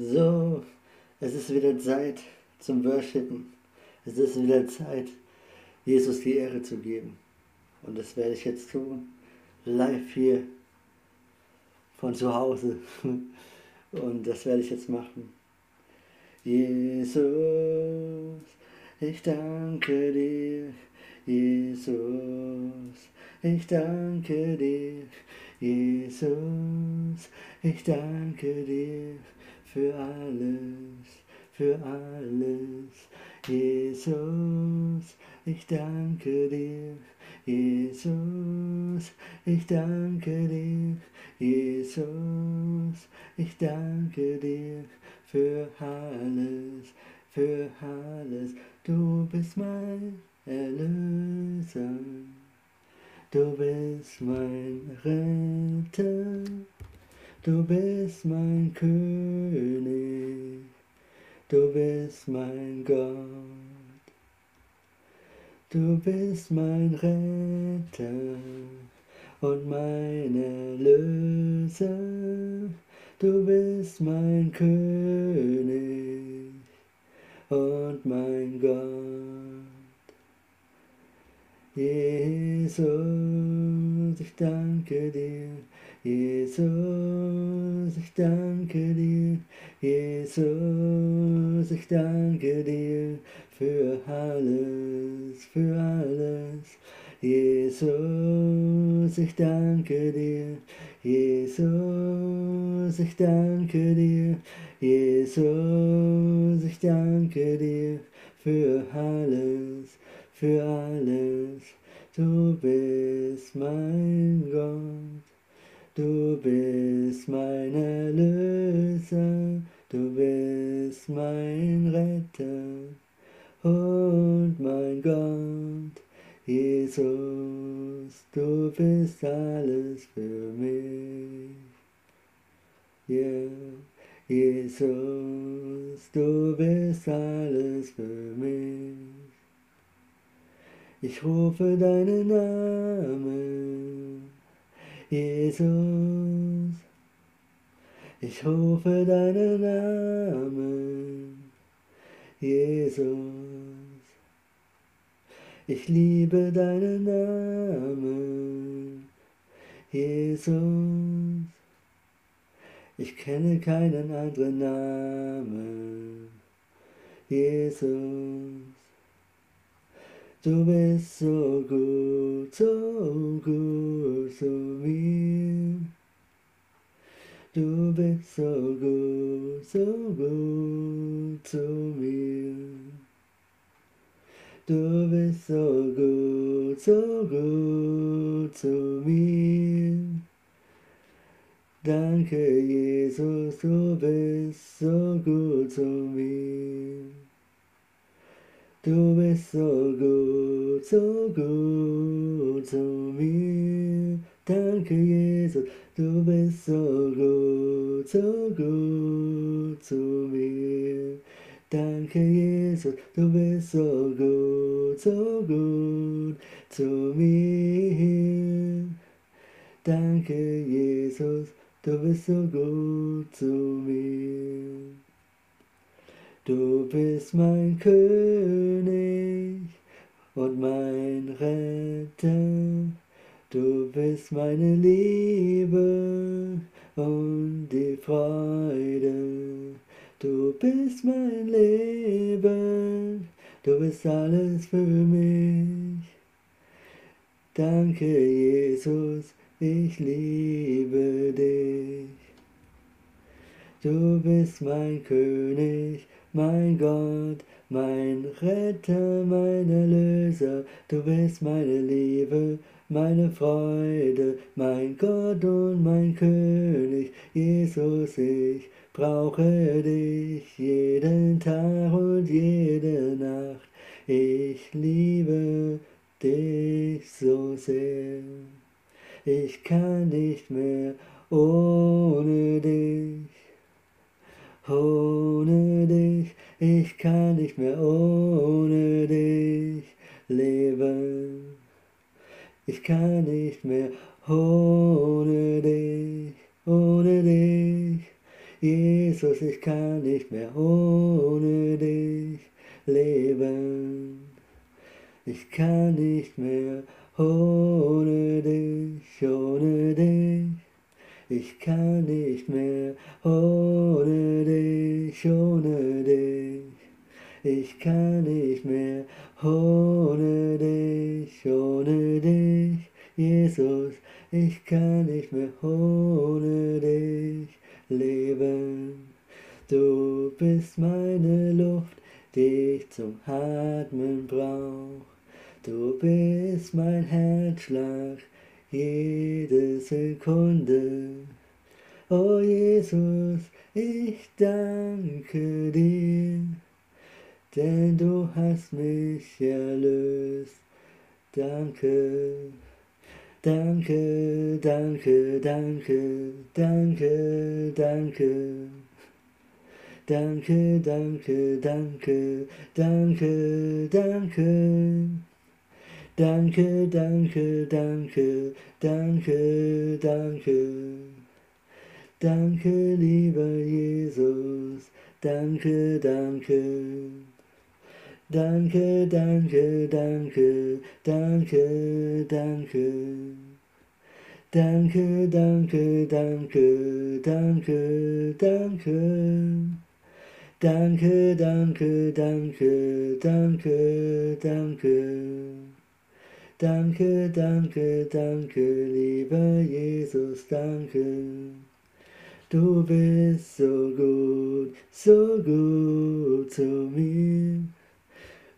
So, es ist wieder Zeit zum Worshipen. Es ist wieder Zeit, Jesus die Ehre zu geben. Und das werde ich jetzt tun, live hier von zu Hause. Und das werde ich jetzt machen. Jesus, ich danke dir. Jesus, ich danke dir. Jesus, ich danke dir für alles, für alles. Jesus, ich danke dir. Jesus, ich danke dir. Jesus, ich danke dir für alles, für alles. Du bist mein Erlöser. Du bist mein Retter. Du bist mein König, du bist mein Gott, du bist mein Retter und mein Erlöser, du bist mein König und mein Gott. Jesus, ich danke dir Jesus, ich danke dir. Jesus, ich danke dir für alles, für alles. Jesus, ich danke dir. Jesus, ich danke dir. Jesus, ich danke dir für alles, für alles. Du bist mein Gott. Du bist mein Erlöser, du bist mein Retter und mein Gott. Jesus, du bist alles für mich. Yeah. Jesus, du bist alles für mich. Ich rufe deinen Namen Jesus, ich rufe deinen Namen, Jesus, ich liebe deinen Namen, Jesus, ich kenne keinen anderen Namen, Jesus. Du bist so gut, so gut zu mir. Du bist so gut, so gut zu mir. Du bist so gut, so gut zu mir. Danke, Jesus, du bist so gut zu mir. Du bist so gut, so gut zu mir. Danke, Jesus, du bist so gut, so gut zu mir. Danke, Jesus, du bist so gut, so gut zu mir. Danke, Jesus, du bist so gut zu mir. Du bist mein König und mein Retter. Du bist meine Liebe und die Freude. Du bist mein Leben. Du bist alles für mich. Danke, Jesus, ich liebe dich. Du bist mein König mein Gott, mein Retter, mein Erlöser, du bist meine Liebe, meine Freude, mein Gott und mein König, Jesus, ich brauche dich jeden Tag und jede Nacht, ich liebe dich so sehr, ich kann nicht mehr ohne dich. Dich, ich kann nicht mehr ohne dich leben. Ich kann nicht mehr ohne dich, ohne dich. Jesus, ich kann nicht mehr ohne dich leben. Ich kann nicht mehr ohne dich, ohne dich. Ich kann nicht mehr ohne dich, ohne dich. Ich kann nicht mehr ohne dich, ohne dich. Jesus, ich kann nicht mehr ohne dich leben. Du bist meine Luft, die ich zum Atmen brauch. Du bist mein Herzschlag, jede Sekunde. Oh Jesus, ich danke dir, denn du hast mich erlöst. Danke, danke, danke, danke, danke, danke. Danke, danke, danke, danke, danke. Danke, danke, danke, danke, danke. Danke, lieber Jesus, danke, danke. Danke, danke, danke, danke, danke. Danke, danke, danke, danke, danke. Danke, danke, danke, danke, danke. Danke, danke, danke, lieber Jesus, danke. Du bist so gut, so gut zu mir.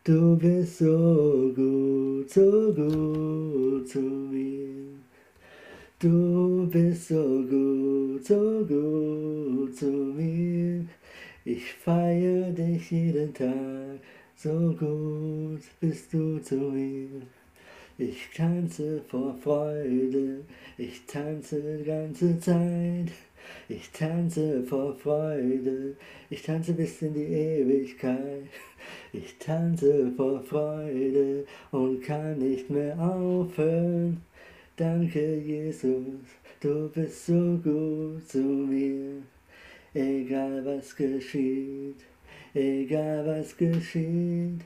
Du bist so gut, so gut zu mir. Du bist so gut, so gut zu mir. Ich feier dich jeden Tag, so gut bist du zu mir. Ich tanze vor Freude, ich tanze die ganze Zeit. Ich tanze vor Freude, ich tanze bis in die Ewigkeit. Ich tanze vor Freude und kann nicht mehr aufhören. Danke, Jesus, du bist so gut zu mir. Egal was geschieht, egal was geschieht,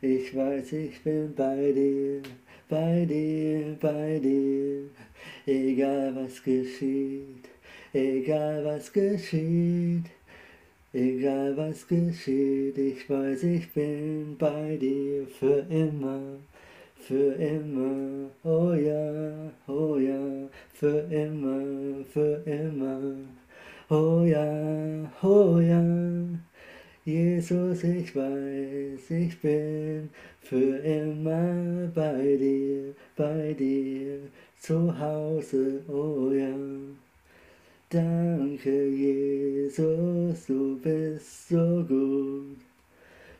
ich weiß, ich bin bei dir bei dir, bei dir, egal was geschieht, egal was geschieht, egal was geschieht, ich weiß, ich bin bei dir für immer, für immer, oh ja, oh ja, für immer, für immer, oh ja, oh ja. Jesus, ich weiß, ich bin für immer bei dir, bei dir zu Hause, oh ja. Danke, Jesus, du bist so gut.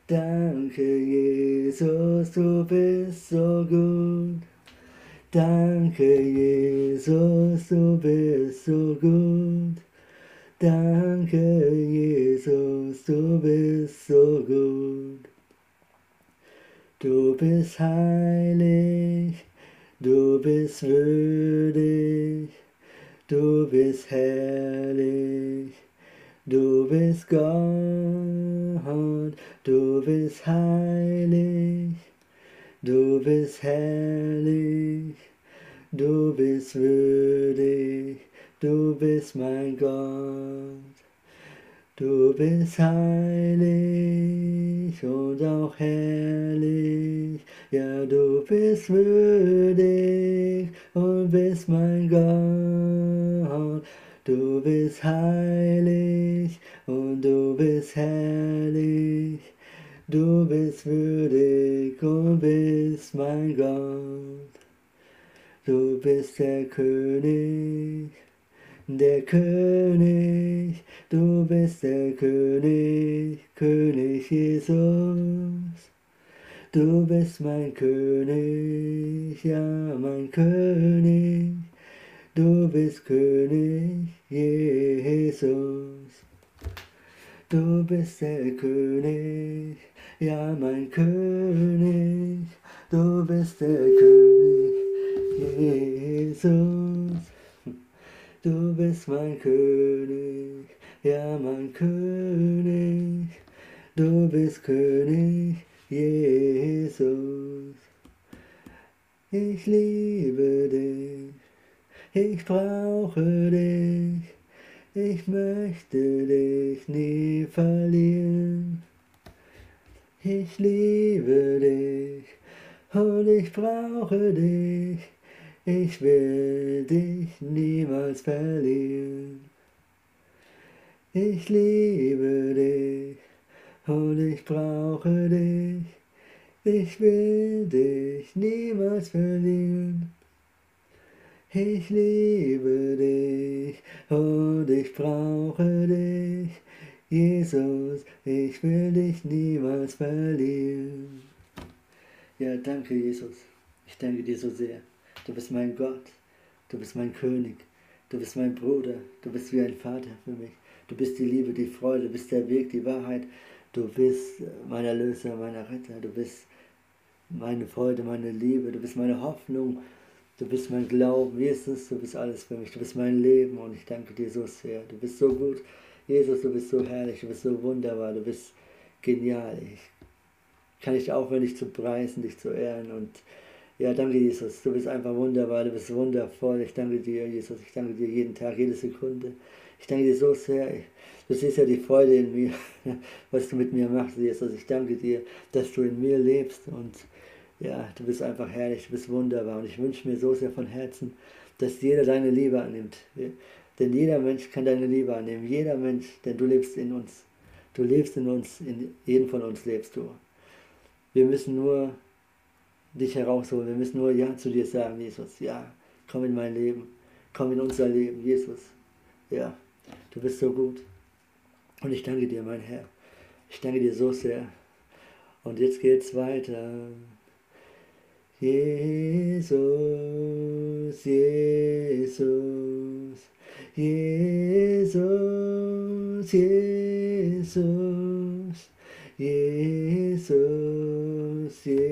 Danke, Jesus, du bist so gut. Danke, Jesus, du bist so gut. Danke, Jesus, du bist so gut. Du bist heilig, du bist würdig, du bist herrlich, du bist Gott, du bist heilig, du bist herrlich, du bist würdig du bist mein Gott. Du bist heilig und auch herrlich, ja du bist würdig und bist mein Gott. Du bist heilig und du bist herrlich, du bist würdig und bist mein Gott. Du bist der König der König, du bist der König, König Jesus. Du bist mein König, ja mein König, du bist König Jesus. Du bist der König, ja mein König, du bist der König Jesus. Du bist mein König, ja mein König, du bist König, Jesus. Ich liebe dich, ich brauche dich, ich möchte dich nie verlieren. Ich liebe dich und ich brauche dich, ich will dich niemals verlieren. Ich liebe dich und ich brauche dich. Ich will dich niemals verlieren. Ich liebe dich und ich brauche dich. Jesus, ich will dich niemals verlieren. Ja, danke Jesus. Ich danke dir so sehr. Du bist mein Gott. Du bist mein König. Du bist mein Bruder. Du bist wie ein Vater für mich. Du bist die Liebe, die Freude, du bist der Weg, die Wahrheit. Du bist mein Erlöser, mein Retter. Du bist meine Freude, meine Liebe. Du bist meine Hoffnung. Du bist mein Glauben. Jesus, du bist alles für mich. Du bist mein Leben und ich danke dir so sehr. Du bist so gut. Jesus, du bist so herrlich. Du bist so wunderbar. Du bist genial. Ich kann dich zu preisen, dich zu ehren und ja, danke Jesus, du bist einfach wunderbar, du bist wundervoll. Ich danke dir, Jesus, ich danke dir jeden Tag, jede Sekunde. Ich danke dir so sehr. Du siehst ja die Freude in mir, was du mit mir machst, Jesus. Ich danke dir, dass du in mir lebst und ja, du bist einfach herrlich, du bist wunderbar. Und ich wünsche mir so sehr von Herzen, dass jeder deine Liebe annimmt. Denn jeder Mensch kann deine Liebe annehmen. Jeder Mensch, denn du lebst in uns. Du lebst in uns, in jedem von uns lebst du. Wir müssen nur dich herausholen. Wir müssen nur Ja zu dir sagen, Jesus. Ja, komm in mein Leben. Komm in unser Leben, Jesus. Ja. Du bist so gut. Und ich danke dir, mein Herr. Ich danke dir so sehr. Und jetzt geht's weiter. Jesus, Jesus, Jesus, Jesus, Jesus, Jesus,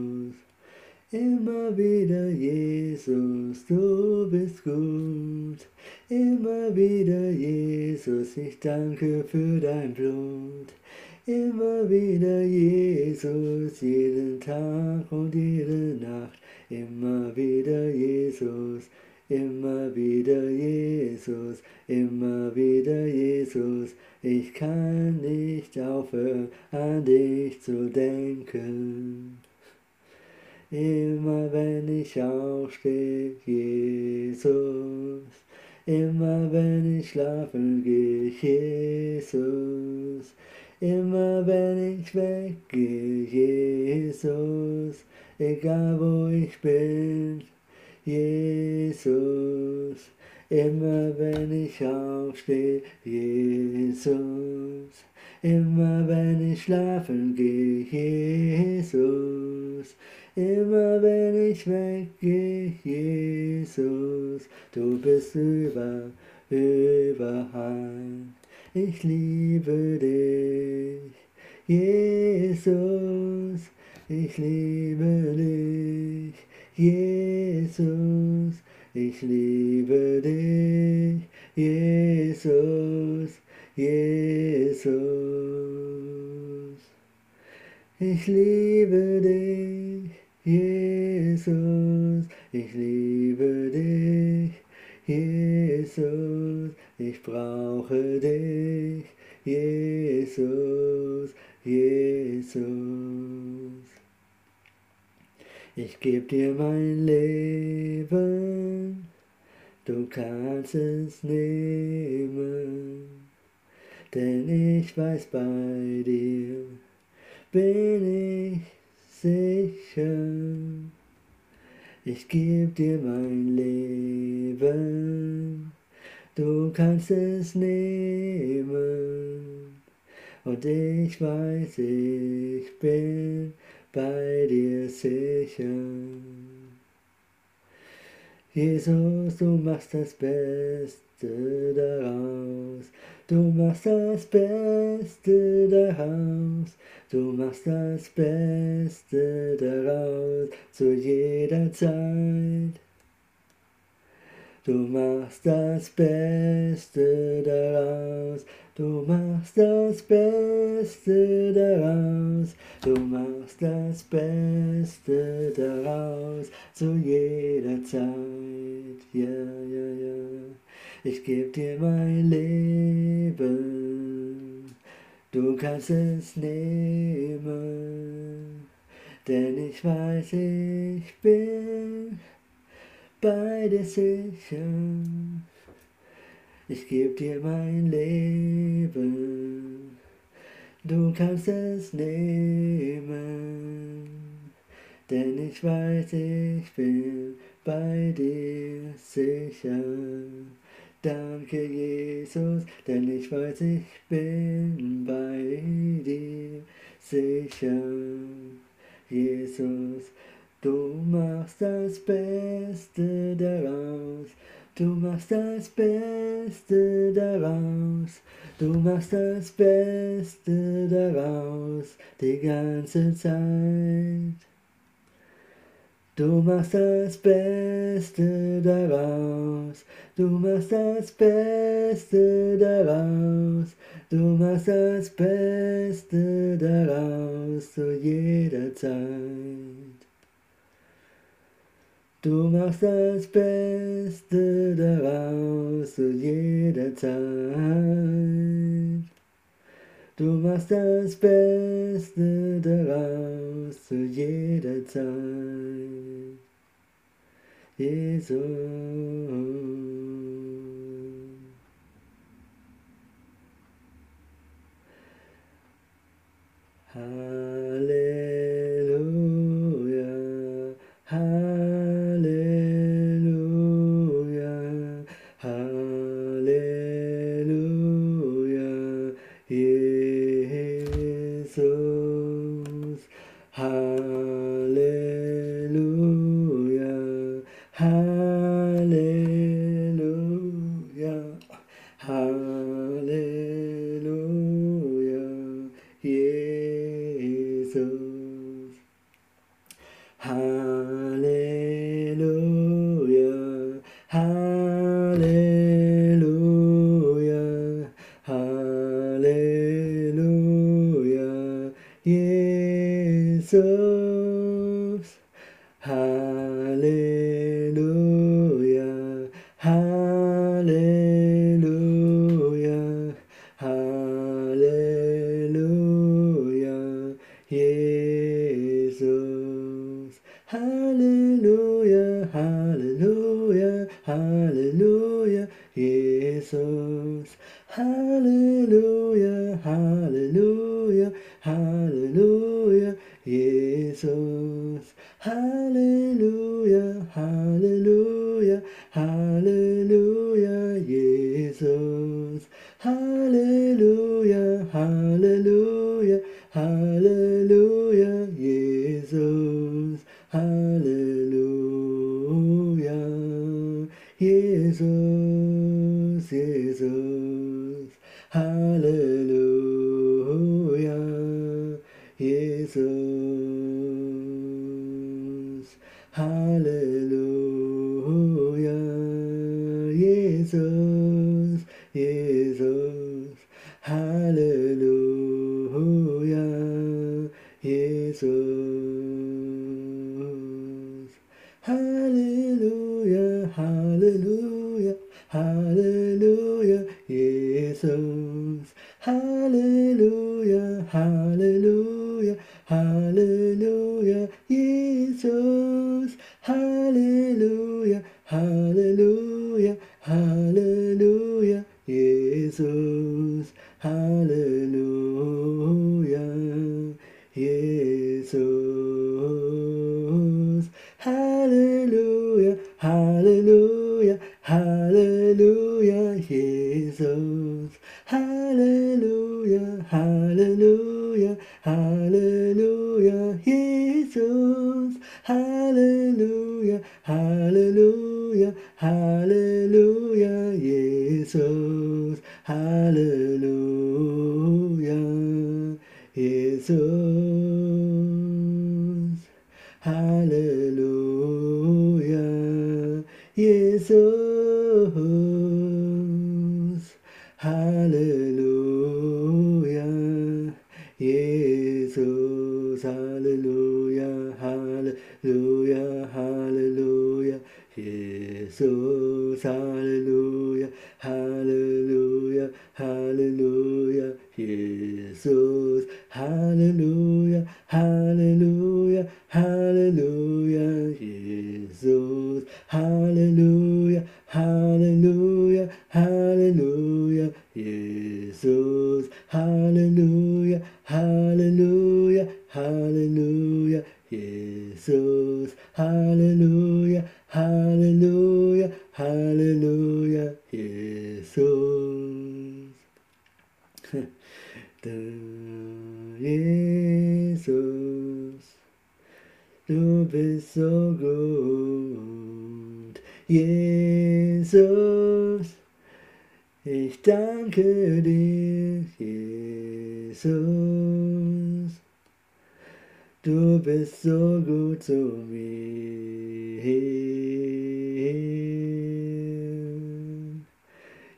Immer wieder, Jesus, du bist gut. Immer wieder, Jesus, ich danke für dein Blut. Immer wieder, Jesus, jeden Tag und jede Nacht. Immer wieder, Jesus, immer wieder, Jesus, immer wieder, Jesus. Ich kann nicht aufhören, an dich zu denken. Immer wenn ich aufstehe, Jesus, immer wenn ich schlafen gehe, Jesus, immer wenn ich weggehe, Jesus, egal wo ich bin, Jesus, immer wenn ich aufstehe, Jesus, immer wenn ich schlafen gehe, Jesus, Immer wenn ich weggehe, Jesus, du bist über, überall. Ich liebe dich, Jesus, ich liebe dich, Jesus, ich liebe dich, Jesus, Jesus. Ich liebe dich, Jesus, ich liebe dich, Jesus, ich brauche dich, Jesus, Jesus. Ich geb dir mein Leben, du kannst es nehmen, denn ich weiß bei dir bin ich sicher. Ich geb dir mein Leben, du kannst es nehmen, und ich weiß, ich bin bei dir sicher. Jesus, du machst das Beste daraus, du machst das Beste daraus, du machst das Beste daraus zu jeder Zeit. Du machst das Beste daraus, du machst das Beste daraus, du machst das Beste daraus. Zu jeder Zeit. Ja, ja, ja, ich geb dir mein Leben, du kannst es nehmen, denn ich weiß, ich bin bei dir sicher. Ich geb dir mein Leben, du kannst es nehmen, denn ich weiß, ich bin bei dir sicher. Danke, Jesus, denn ich weiß, ich bin bei dir sicher. Jesus, Du machst das Beste daraus, du machst das Beste daraus, du machst das Beste daraus. Die ganze Zeit. Du machst das Beste daraus, du machst das Beste daraus, du machst das Beste daraus. Zu jeder Zeit. Du machst das Beste daraus zu jeder Zeit. Du machst das Beste daraus zu jeder Zeit. Jesus. Halleluja. Halleluja, Jesus, Jesus. Hallelujah, hallelujah, hallelujah, Jesus. Hallelujah, hallelujah, hallelujah, Jesus. Hallelujah. Jesus. Hallelujah, hallelujah, hallelujah, Jesus. Hallelujah. Gut zu mir.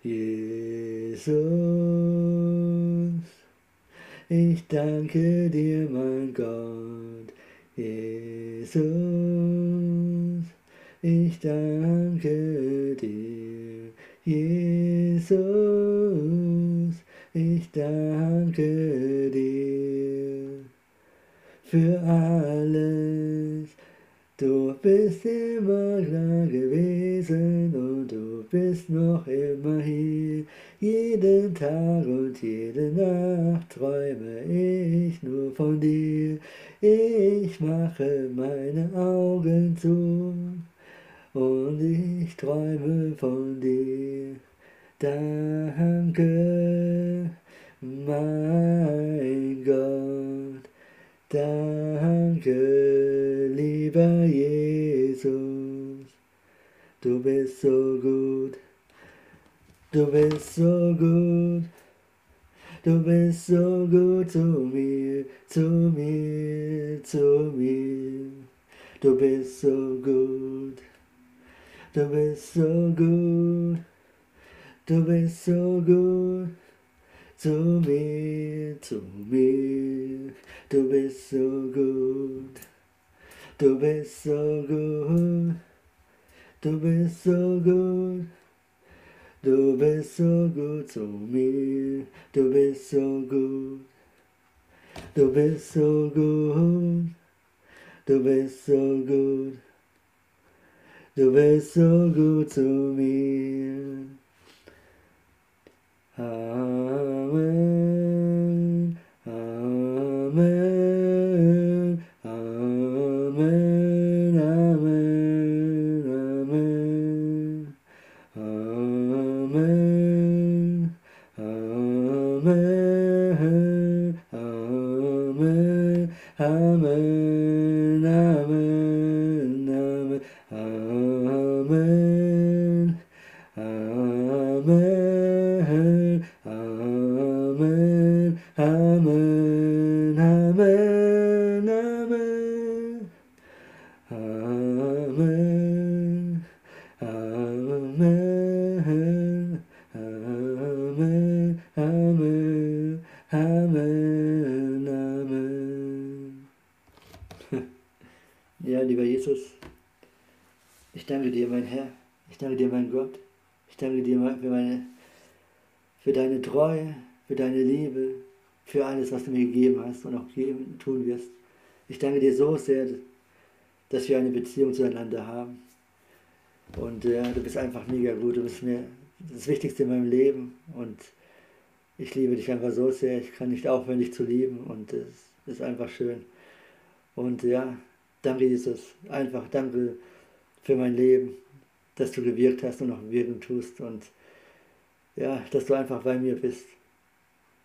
Jesus, ich danke dir, mein Gott. Jesus, ich danke dir. Jesus, ich danke dir für alles. Du bist immer da gewesen und du bist noch immer hier. Jeden Tag und jede Nacht träume ich nur von dir. Ich mache meine Augen zu und ich träume von dir. Danke, mein Gott. Danke, lieber Jesus, du bist so gut, du bist so gut, du bist so gut zu mir, zu mir, zu mir, du bist so gut, du bist so gut, du bist so gut to me, to me, to be so good, to be so good, to be so good, to be so good to me, to be so good, to be so good, to be so good, to be so good to me. Amen. Amen, Amen, Amen, Amen. Amen, Amen, Amen, Amen, Amen, Amen. Ja, lieber Jesus, ich danke dir, mein Herr, ich danke dir, mein Gott, ich danke dir für meine für deine Treue, für deine Liebe, für alles, was du mir gegeben hast und auch geben, tun wirst. Ich danke dir so sehr, dass wir eine Beziehung zueinander haben. Und äh, du bist einfach mega gut. Du bist mir das Wichtigste in meinem Leben. Und ich liebe dich einfach so sehr. Ich kann nicht aufhören, dich zu lieben. Und es ist einfach schön. Und ja, danke Jesus. Einfach danke für mein Leben, dass du gewirkt hast und noch wirken tust. Und ja, dass du einfach bei mir bist.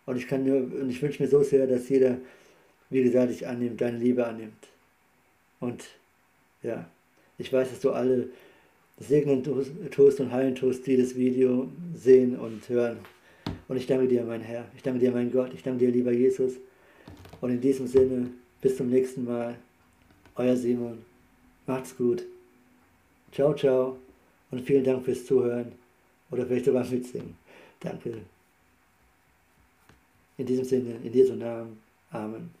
Und ich kann nur, und ich wünsche mir so sehr, dass jeder, wie gesagt, dich annimmt, deine Liebe annimmt. Und ja, ich weiß, dass du alle segnen tust und heilen tust, die das Video sehen und hören. Und ich danke dir, mein Herr. Ich danke dir, mein Gott. Ich danke dir, lieber Jesus. Und in diesem Sinne, bis zum nächsten Mal. Euer Simon. Macht's gut. Ciao, ciao. Und vielen Dank fürs Zuhören. Oder vielleicht sogar mitsingen. Danke. In diesem Sinne, in Jesu Namen. Amen.